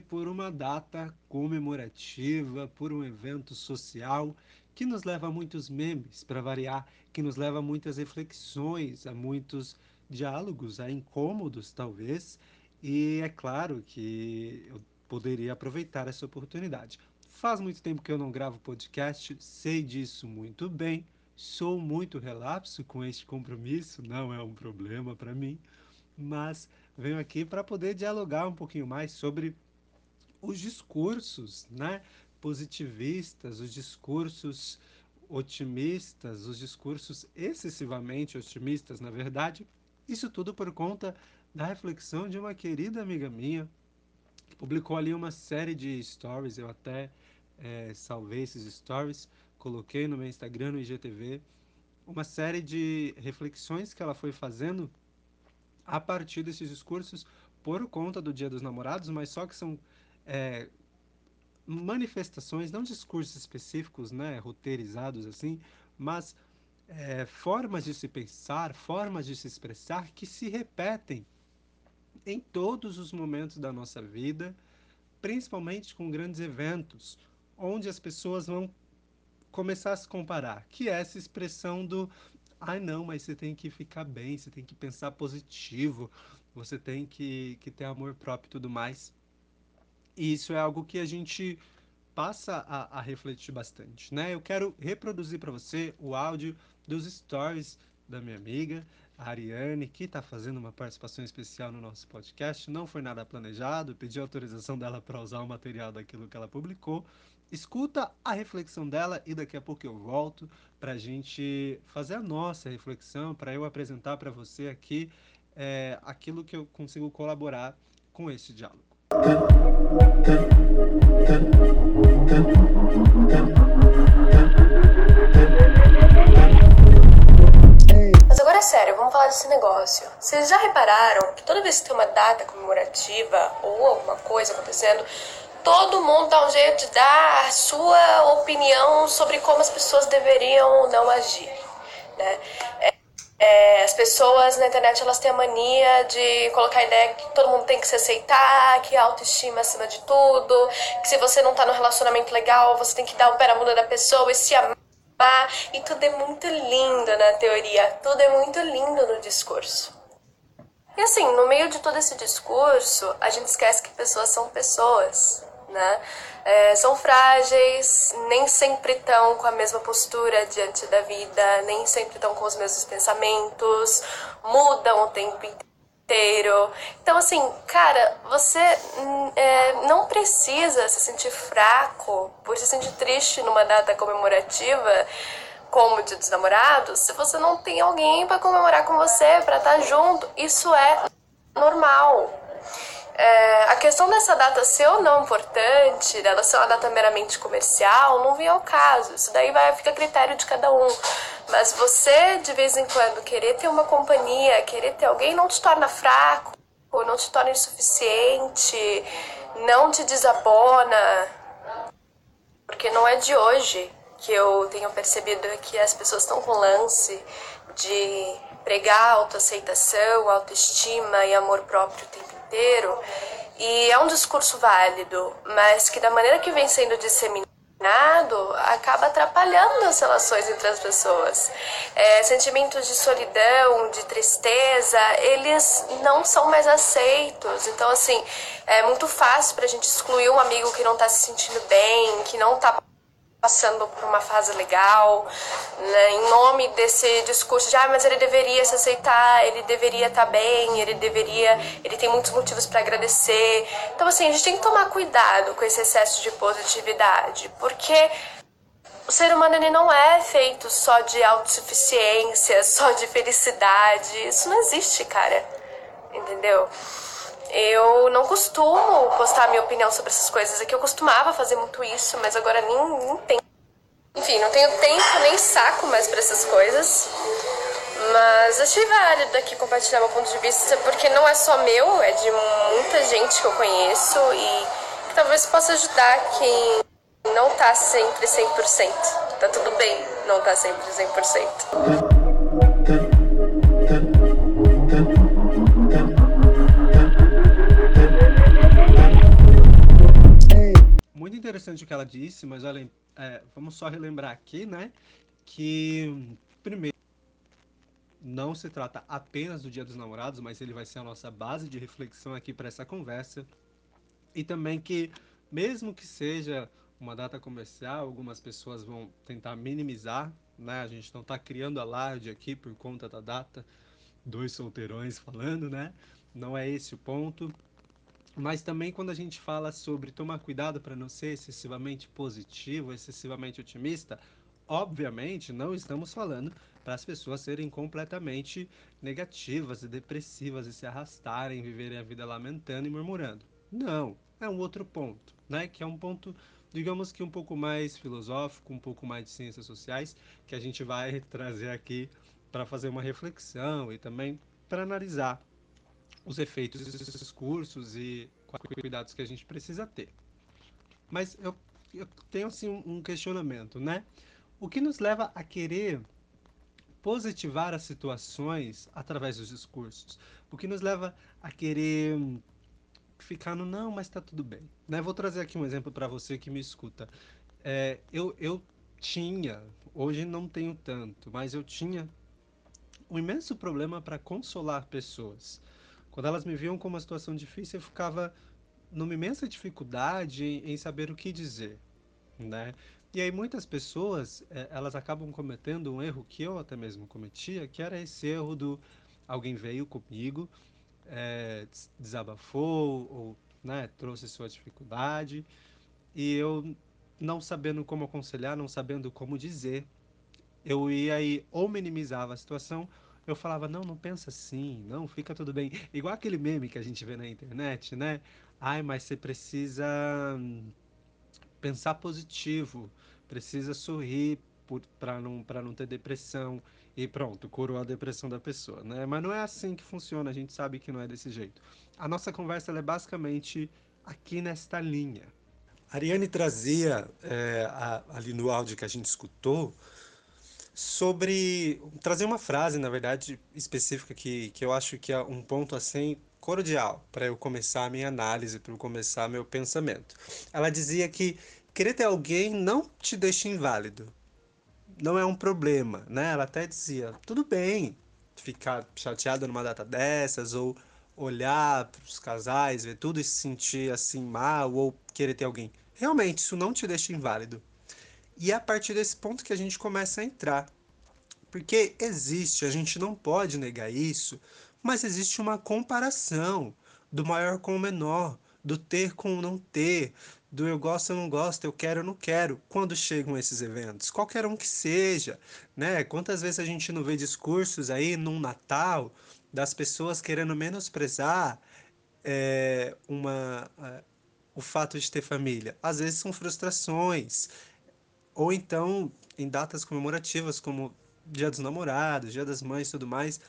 por uma data comemorativa, por um evento social que nos leva a muitos memes, para variar, que nos leva a muitas reflexões, a muitos diálogos, a incômodos talvez, e é claro que eu poderia aproveitar essa oportunidade. Faz muito tempo que eu não gravo podcast, sei disso muito bem, sou muito relapso com este compromisso, não é um problema para mim, mas venho aqui para poder dialogar um pouquinho mais sobre os discursos, né, positivistas, os discursos otimistas, os discursos excessivamente otimistas, na verdade. Isso tudo por conta da reflexão de uma querida amiga minha, que publicou ali uma série de stories, eu até é, salvei esses stories, coloquei no meu Instagram, no IGTV, uma série de reflexões que ela foi fazendo a partir desses discursos por conta do Dia dos Namorados, mas só que são é, manifestações, não discursos específicos, né, roteirizados assim, mas é, formas de se pensar, formas de se expressar que se repetem em todos os momentos da nossa vida, principalmente com grandes eventos, onde as pessoas vão começar a se comparar, que é essa expressão do ai não, mas você tem que ficar bem, você tem que pensar positivo, você tem que, que ter amor próprio e tudo mais. E isso é algo que a gente passa a, a refletir bastante, né? Eu quero reproduzir para você o áudio dos stories da minha amiga, a Ariane, que está fazendo uma participação especial no nosso podcast. Não foi nada planejado, pedi autorização dela para usar o material daquilo que ela publicou. Escuta a reflexão dela e daqui a pouco eu volto para a gente fazer a nossa reflexão, para eu apresentar para você aqui é, aquilo que eu consigo colaborar com esse diálogo. Mas agora é sério, vamos falar desse negócio. Vocês já repararam que toda vez que tem uma data comemorativa ou alguma coisa acontecendo, todo mundo dá um jeito de dar a sua opinião sobre como as pessoas deveriam ou não agir, né? É, é, as pessoas na internet elas têm a mania de colocar a ideia que todo mundo tem que se aceitar, que a autoestima acima de tudo, que se você não tá no relacionamento legal, você tem que dar o pé na bunda da pessoa e se amar. E tudo é muito lindo na teoria, tudo é muito lindo no discurso. E assim, no meio de todo esse discurso, a gente esquece que pessoas são pessoas né? É, são frágeis, nem sempre estão com a mesma postura diante da vida, nem sempre estão com os mesmos pensamentos, mudam o tempo inteiro. Então, assim, cara, você hum, é, não precisa se sentir fraco por se sentir triste numa data comemorativa como Dia dos Namorados, se você não tem alguém para comemorar com você, para estar tá junto. Isso é normal. É, a questão dessa data ser ou não importante, dela ser uma data meramente comercial, não vem ao caso. Isso daí vai ficar a critério de cada um. Mas você, de vez em quando, querer ter uma companhia, querer ter alguém, não te torna fraco, ou não te torna insuficiente, não te desabona. Porque não é de hoje que eu tenho percebido que as pessoas estão com lance de pregar autoaceitação, autoestima e amor próprio inteiro. E é um discurso válido, mas que da maneira que vem sendo disseminado, acaba atrapalhando as relações entre as pessoas. É, sentimentos de solidão, de tristeza, eles não são mais aceitos. Então, assim, é muito fácil para a gente excluir um amigo que não está se sentindo bem, que não está passando por uma fase legal, né, em nome desse discurso de ah, mas ele deveria se aceitar, ele deveria estar tá bem, ele deveria, ele tem muitos motivos para agradecer. Então assim, a gente tem que tomar cuidado com esse excesso de positividade, porque o ser humano ele não é feito só de autossuficiência, só de felicidade. Isso não existe, cara. Entendeu? Eu não costumo postar minha opinião sobre essas coisas. É que eu costumava fazer muito isso, mas agora nem, nem tenho. Enfim, não tenho tempo nem saco mais para essas coisas. Mas achei válido aqui compartilhar meu ponto de vista, porque não é só meu, é de muita gente que eu conheço e que talvez possa ajudar quem não tá sempre 100%. Tá tudo bem não tá sempre 100%. Interessante o que ela disse, mas olha, é, vamos só relembrar aqui, né? Que, primeiro, não se trata apenas do Dia dos Namorados, mas ele vai ser a nossa base de reflexão aqui para essa conversa. E também que, mesmo que seja uma data comercial, algumas pessoas vão tentar minimizar, né? A gente não está criando alarde aqui por conta da data, dois solteirões falando, né? Não é esse o ponto. Mas também quando a gente fala sobre tomar cuidado para não ser excessivamente positivo, excessivamente otimista, obviamente não estamos falando para as pessoas serem completamente negativas e depressivas e se arrastarem, viverem a vida lamentando e murmurando. Não, é um outro ponto, né? Que é um ponto, digamos que um pouco mais filosófico, um pouco mais de ciências sociais, que a gente vai trazer aqui para fazer uma reflexão e também para analisar os efeitos desses discursos e cuidados que a gente precisa ter. Mas eu, eu tenho assim um questionamento, né? O que nos leva a querer positivar as situações através dos discursos. O que nos leva a querer ficar no não, mas tá tudo bem. Né? Vou trazer aqui um exemplo para você que me escuta. É, eu, eu tinha, hoje não tenho tanto, mas eu tinha um imenso problema para consolar pessoas. Quando elas me viam com uma situação difícil, eu ficava numa imensa dificuldade em, em saber o que dizer, né? E aí muitas pessoas, é, elas acabam cometendo um erro que eu até mesmo cometia, que era esse erro do alguém veio comigo, é, desabafou ou né, trouxe sua dificuldade e eu não sabendo como aconselhar, não sabendo como dizer, eu ia aí ou minimizava a situação, eu falava, não, não pensa assim, não, fica tudo bem. Igual aquele meme que a gente vê na internet, né? Ai, mas você precisa pensar positivo, precisa sorrir para não, não ter depressão e pronto, curou a depressão da pessoa, né? Mas não é assim que funciona, a gente sabe que não é desse jeito. A nossa conversa é basicamente aqui nesta linha. Ariane trazia é, a, ali no áudio que a gente escutou sobre trazer uma frase, na verdade, específica que, que eu acho que é um ponto assim cordial para eu começar a minha análise, para eu começar meu pensamento. Ela dizia que querer ter alguém não te deixa inválido. Não é um problema, né? Ela até dizia, tudo bem ficar chateado numa data dessas ou olhar para os casais, ver tudo e se sentir assim mal ou querer ter alguém. Realmente, isso não te deixa inválido. E é a partir desse ponto que a gente começa a entrar. Porque existe, a gente não pode negar isso, mas existe uma comparação do maior com o menor, do ter com o não ter, do eu gosto ou não gosto, eu quero ou não quero, quando chegam esses eventos, qualquer um que seja, né? Quantas vezes a gente não vê discursos aí num Natal das pessoas querendo menosprezar é, uma, o fato de ter família? Às vezes são frustrações, ou então em datas comemorativas como Dia dos Namorados, Dia das Mães e tudo mais,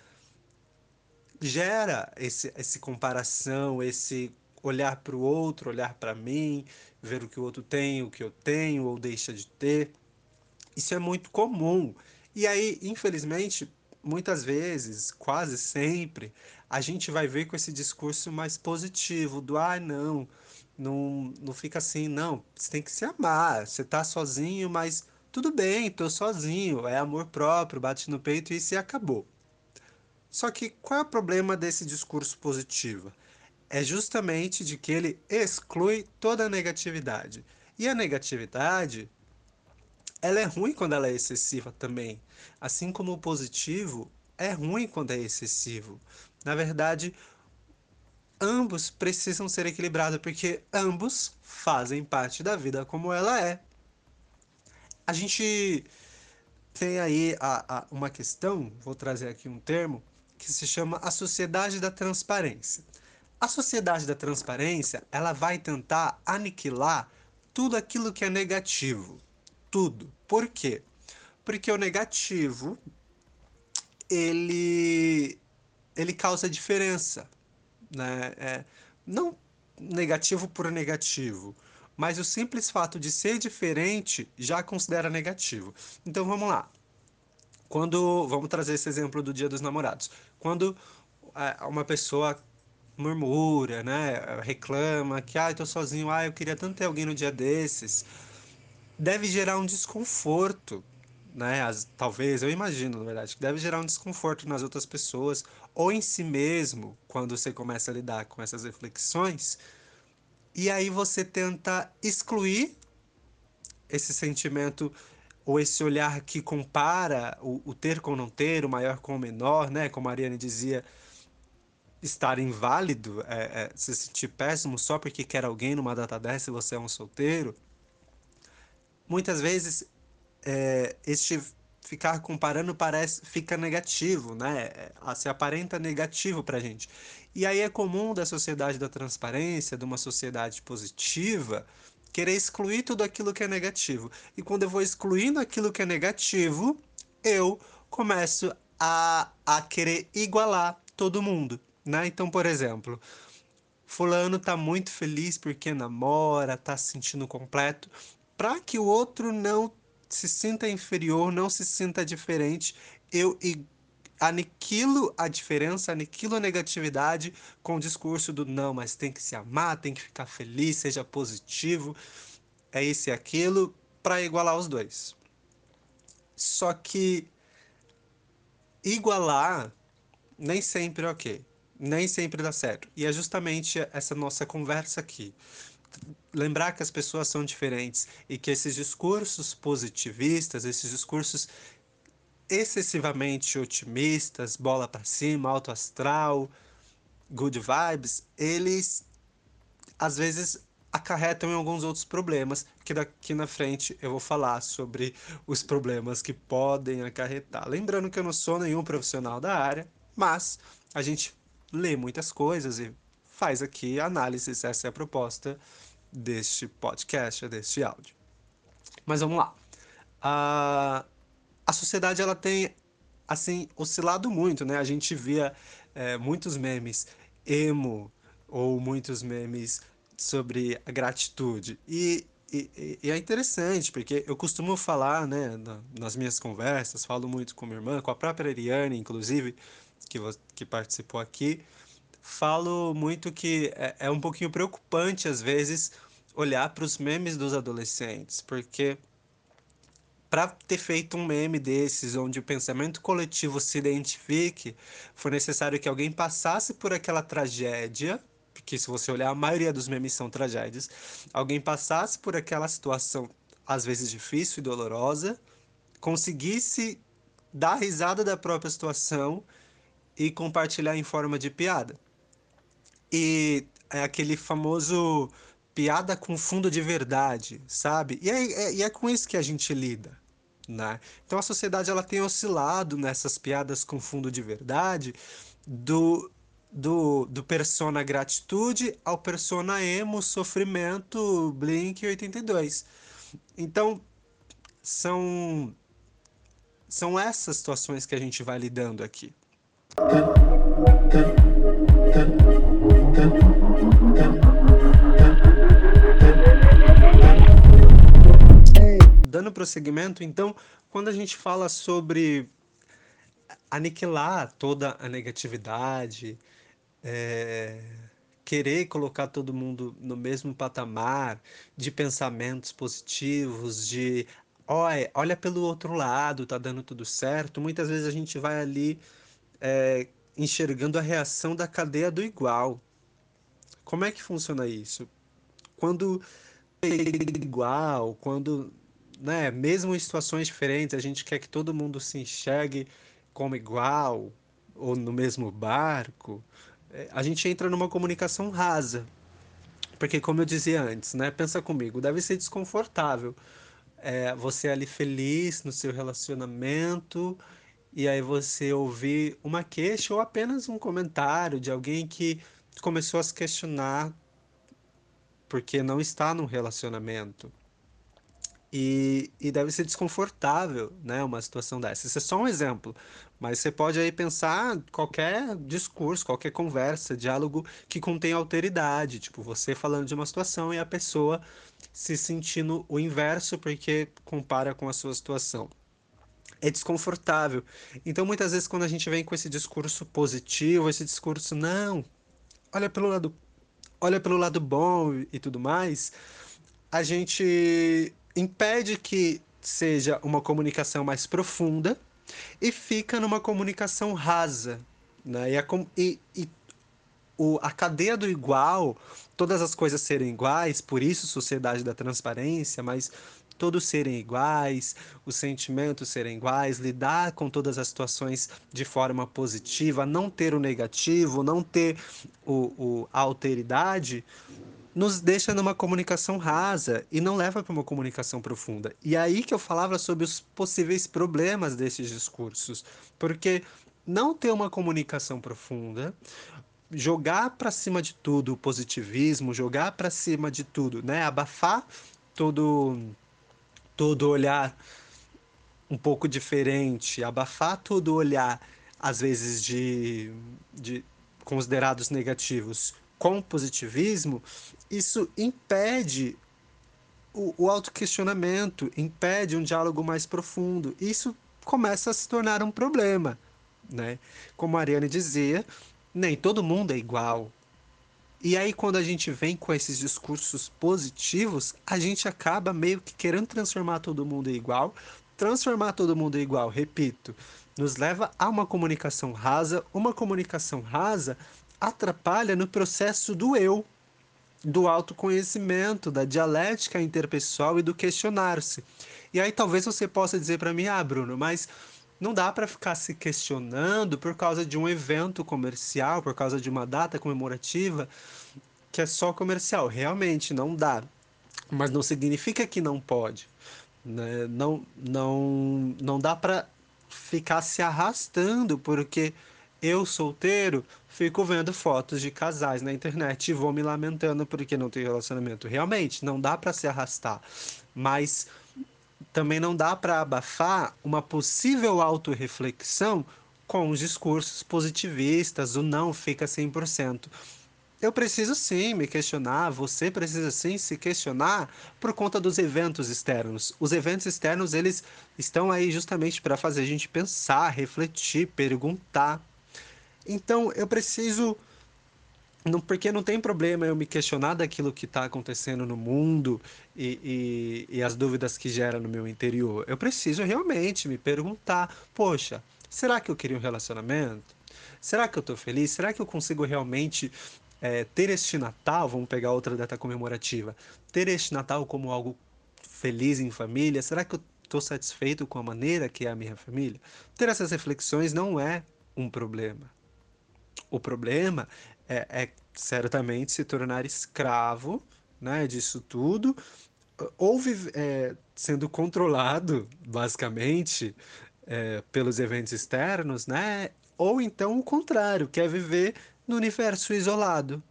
gera esse, esse comparação, esse olhar para o outro, olhar para mim, ver o que o outro tem, o que eu tenho ou deixa de ter. Isso é muito comum. E aí, infelizmente, muitas vezes, quase sempre, a gente vai ver com esse discurso mais positivo, do ah, não, não, não fica assim, não, você tem que se amar, você tá sozinho, mas tudo bem, tô sozinho, é amor próprio, bate no peito e se acabou. Só que qual é o problema desse discurso positivo? é justamente de que ele exclui toda a negatividade. E a negatividade, ela é ruim quando ela é excessiva também. Assim como o positivo é ruim quando é excessivo. Na verdade, ambos precisam ser equilibrados porque ambos fazem parte da vida como ela é. A gente tem aí a, a, uma questão, vou trazer aqui um termo, que se chama a sociedade da transparência. A sociedade da transparência, ela vai tentar aniquilar tudo aquilo que é negativo. Tudo. Por quê? Porque o negativo ele ele causa diferença, né? É, não negativo por negativo, mas o simples fato de ser diferente já considera negativo. Então vamos lá. Quando vamos trazer esse exemplo do Dia dos Namorados. Quando é, uma pessoa murmura, né? Reclama que, ah, eu tô sozinho, ah, eu queria tanto ter alguém no dia desses. Deve gerar um desconforto, né? As, talvez, eu imagino, na verdade, que deve gerar um desconforto nas outras pessoas ou em si mesmo, quando você começa a lidar com essas reflexões. E aí você tenta excluir esse sentimento ou esse olhar que compara o, o, ter com não ter, o maior com o menor, né? Como a Ariane dizia, estar inválido, é, é, se sentir péssimo só porque quer alguém numa data dessa e você é um solteiro. Muitas vezes, é, este ficar comparando parece fica negativo, né? É, se aparenta negativo pra gente. E aí é comum da sociedade da transparência, de uma sociedade positiva, querer excluir tudo aquilo que é negativo. E quando eu vou excluindo aquilo que é negativo, eu começo a, a querer igualar todo mundo, né? Então, por exemplo, fulano tá muito feliz porque namora, tá se sentindo completo, para que o outro não se sinta inferior, não se sinta diferente, eu aniquilo a diferença, aniquilo a negatividade com o discurso do não, mas tem que se amar, tem que ficar feliz, seja positivo, é isso e aquilo, para igualar os dois. Só que igualar nem sempre é ok, nem sempre dá certo. E é justamente essa nossa conversa aqui. Lembrar que as pessoas são diferentes e que esses discursos positivistas, esses discursos excessivamente otimistas, bola para cima, alto astral, good vibes, eles às vezes acarretam em alguns outros problemas, que daqui na frente eu vou falar sobre os problemas que podem acarretar. Lembrando que eu não sou nenhum profissional da área, mas a gente lê muitas coisas e faz aqui análises, essa é a proposta deste podcast, deste áudio. Mas vamos lá. Uh, a sociedade ela tem assim oscilado muito, né? A gente via é, muitos memes emo ou muitos memes sobre a gratitude e, e, e, é interessante porque eu costumo falar, né, nas minhas conversas, falo muito com minha irmã, com a própria Ariane, inclusive, que, que participou aqui, falo muito que é, é um pouquinho preocupante às vezes olhar para os memes dos adolescentes, porque para ter feito um meme desses, onde o pensamento coletivo se identifique, foi necessário que alguém passasse por aquela tragédia, porque se você olhar, a maioria dos memes são tragédias, alguém passasse por aquela situação, às vezes difícil e dolorosa, conseguisse dar risada da própria situação e compartilhar em forma de piada. E é aquele famoso piada com fundo de verdade, sabe? E é, é, e é com isso que a gente lida. Né? Então a sociedade ela tem oscilado nessas piadas com fundo de verdade do, do, do persona gratitude ao persona emo sofrimento Blink 82. Então são são essas situações que a gente vai lidando aqui. Dando prosseguimento, então, quando a gente fala sobre aniquilar toda a negatividade, é, querer colocar todo mundo no mesmo patamar de pensamentos positivos, de olha, olha pelo outro lado, tá dando tudo certo, muitas vezes a gente vai ali é, enxergando a reação da cadeia do igual. Como é que funciona isso? Quando igual, quando né, mesmo em situações diferentes, a gente quer que todo mundo se enxergue como igual ou no mesmo barco, é, a gente entra numa comunicação rasa. Porque, como eu dizia antes, né, pensa comigo, deve ser desconfortável é, você ali feliz no seu relacionamento e aí você ouvir uma queixa ou apenas um comentário de alguém que começou a se questionar porque não está num relacionamento. E, e deve ser desconfortável, né, uma situação dessa. Isso é só um exemplo, mas você pode aí pensar qualquer discurso, qualquer conversa, diálogo que contém alteridade, tipo você falando de uma situação e a pessoa se sentindo o inverso porque compara com a sua situação. É desconfortável. Então, muitas vezes, quando a gente vem com esse discurso positivo, esse discurso, não, olha pelo lado, olha pelo lado bom e tudo mais, a gente impede que seja uma comunicação mais profunda e fica numa comunicação rasa. Né? E, a, e, e o, a cadeia do igual, todas as coisas serem iguais, por isso sociedade da transparência, mas todos serem iguais, os sentimentos serem iguais, lidar com todas as situações de forma positiva, não ter o negativo, não ter o, o a alteridade, nos deixa numa comunicação rasa e não leva para uma comunicação profunda. E aí que eu falava sobre os possíveis problemas desses discursos, porque não ter uma comunicação profunda, jogar para cima de tudo o positivismo, jogar para cima de tudo, né, abafar todo todo olhar um pouco diferente, abafar todo olhar às vezes de, de considerados negativos com positivismo, isso impede o, o autoquestionamento, impede um diálogo mais profundo. Isso começa a se tornar um problema. Né? Como a Ariane dizia, nem todo mundo é igual. E aí, quando a gente vem com esses discursos positivos, a gente acaba meio que querendo transformar todo mundo igual. Transformar todo mundo igual, repito, nos leva a uma comunicação rasa. Uma comunicação rasa atrapalha no processo do eu, do autoconhecimento, da dialética interpessoal e do questionar-se. E aí talvez você possa dizer para mim, ah, Bruno, mas não dá para ficar se questionando por causa de um evento comercial, por causa de uma data comemorativa que é só comercial. Realmente não dá. Mas não significa que não pode. Né? Não, não, não dá para ficar se arrastando porque eu solteiro fico vendo fotos de casais na internet e vou me lamentando porque não tenho relacionamento. Realmente, não dá para se arrastar. Mas também não dá para abafar uma possível autorreflexão com os discursos positivistas, o não fica 100%. Eu preciso sim me questionar, você precisa sim se questionar por conta dos eventos externos. Os eventos externos, eles estão aí justamente para fazer a gente pensar, refletir, perguntar. Então eu preciso. Não, porque não tem problema eu me questionar daquilo que está acontecendo no mundo e, e, e as dúvidas que gera no meu interior. Eu preciso realmente me perguntar: poxa, será que eu queria um relacionamento? Será que eu estou feliz? Será que eu consigo realmente é, ter este Natal? Vamos pegar outra data comemorativa. Ter este Natal como algo feliz em família? Será que eu estou satisfeito com a maneira que é a minha família? Ter essas reflexões não é um problema. O problema é, é certamente se tornar escravo né, disso tudo, ou é, sendo controlado, basicamente, é, pelos eventos externos, né? Ou então o contrário, que é viver no universo isolado.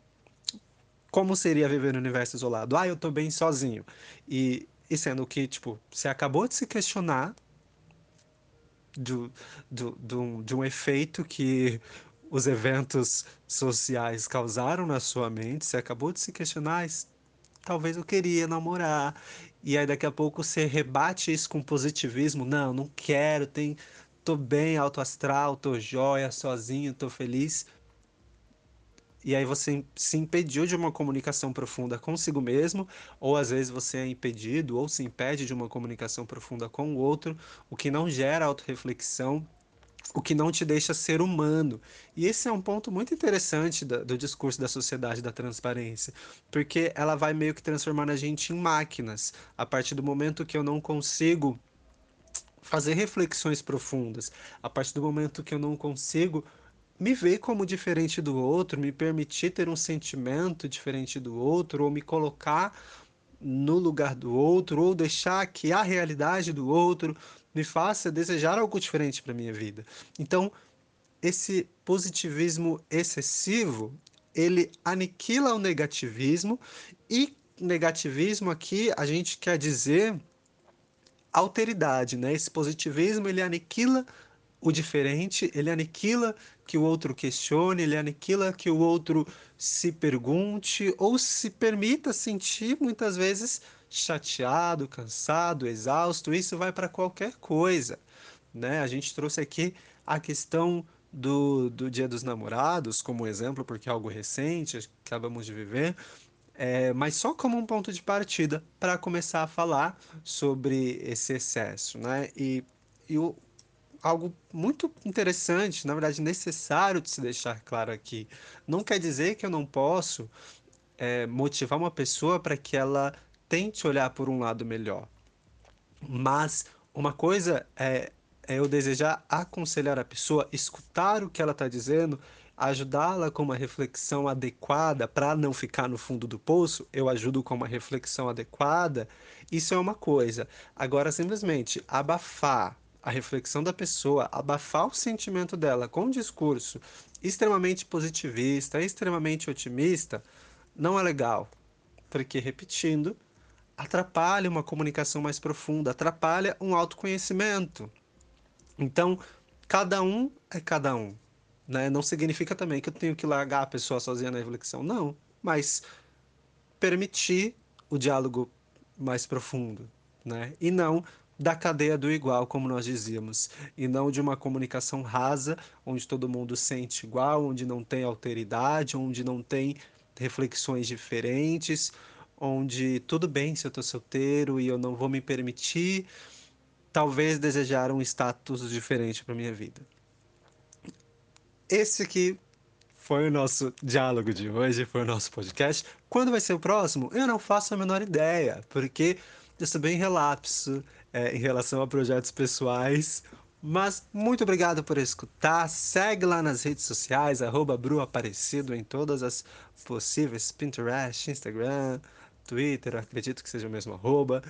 Como seria viver no universo isolado? Ah, eu tô bem sozinho. E, e sendo que, tipo, você acabou de se questionar do, do, do, de um efeito que os eventos sociais causaram na sua mente, você acabou de se questionar, talvez eu queria namorar. E aí daqui a pouco você rebate isso com positivismo, não, não quero, tem tô bem alto astral, tô jóia, sozinho, tô feliz. E aí você se impediu de uma comunicação profunda consigo mesmo, ou às vezes você é impedido ou se impede de uma comunicação profunda com o outro, o que não gera autorreflexão o que não te deixa ser humano. E esse é um ponto muito interessante do, do, discurso da sociedade da transparência, porque ela vai meio que transformando a gente em máquinas. A partir do momento que eu não consigo fazer reflexões profundas, a partir do momento que eu não consigo me ver como diferente do outro, me permitir ter um sentimento diferente do outro, ou me colocar no lugar do outro, ou deixar que a realidade do outro me faça desejar algo diferente para minha vida. Então, esse positivismo excessivo, ele aniquila o negativismo e negativismo aqui a gente quer dizer alteridade, né? Esse positivismo ele aniquila o diferente, ele aniquila que o outro questione, ele aniquila que o outro se pergunte ou se permita sentir muitas vezes chateado, cansado, exausto, isso vai para qualquer coisa, né? A gente trouxe aqui a questão do, do Dia dos Namorados como exemplo, porque é algo recente, acabamos de viver, é, mas só como um ponto de partida para começar a falar sobre esse excesso, né? E, e o, algo muito interessante, na verdade necessário de se deixar claro aqui, não quer dizer que eu não posso é, motivar uma pessoa para que ela tente olhar por um lado melhor, mas uma coisa é é eu desejar aconselhar a pessoa, escutar o que ela está dizendo, ajudá-la com uma reflexão adequada para não ficar no fundo do poço, eu ajudo com uma reflexão adequada, isso é uma coisa. Agora, simplesmente abafar a reflexão da pessoa, abafar o sentimento dela com um discurso extremamente positivista, extremamente otimista, não é legal. Porque, repetindo, atrapalha uma comunicação mais profunda, atrapalha um autoconhecimento. Então, cada um é cada um. Né? Não significa também que eu tenho que largar a pessoa sozinha na reflexão. Não. Mas permitir o diálogo mais profundo. Né? E não da cadeia do igual, como nós dizíamos, e não de uma comunicação rasa, onde todo mundo sente igual, onde não tem alteridade, onde não tem reflexões diferentes, onde tudo bem se eu estou solteiro e eu não vou me permitir talvez desejar um status diferente para minha vida. Esse aqui foi o nosso diálogo de hoje, foi o nosso podcast. Quando vai ser o próximo? Eu não faço a menor ideia, porque eu sou bem relapso é, em relação a projetos pessoais. Mas muito obrigado por escutar. Segue lá nas redes sociais, arroba Aparecido em todas as possíveis, Pinterest, Instagram, Twitter, acredito que seja o mesmo arroba.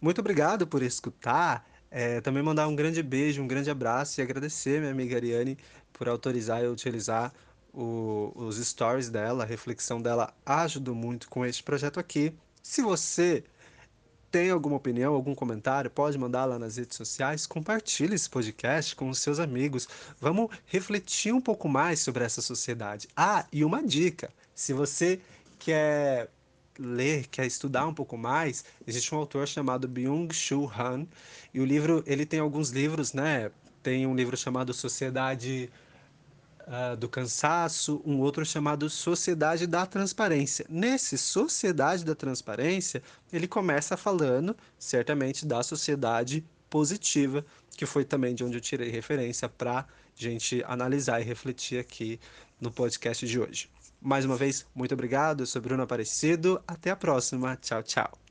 Muito obrigado por escutar. É, também mandar um grande beijo, um grande abraço e agradecer minha amiga Ariane por autorizar eu utilizar o, os stories dela, a reflexão dela ajudou muito com este projeto aqui. Se você tem alguma opinião, algum comentário, pode mandar lá nas redes sociais. Compartilhe esse podcast com os seus amigos. Vamos refletir um pouco mais sobre essa sociedade. Ah, e uma dica: se você quer ler, quer estudar um pouco mais, existe um autor chamado Byung-Chul Han, e o livro, ele tem alguns livros, né? Tem um livro chamado Sociedade uh, do Cansaço, um outro chamado Sociedade da Transparência. Nesse Sociedade da Transparência, ele começa falando, certamente, da sociedade positiva, que foi também de onde eu tirei referência para gente analisar e refletir aqui no podcast de hoje. Mais uma vez, muito obrigado. Eu sou Bruno Aparecido. Até a próxima. Tchau, tchau.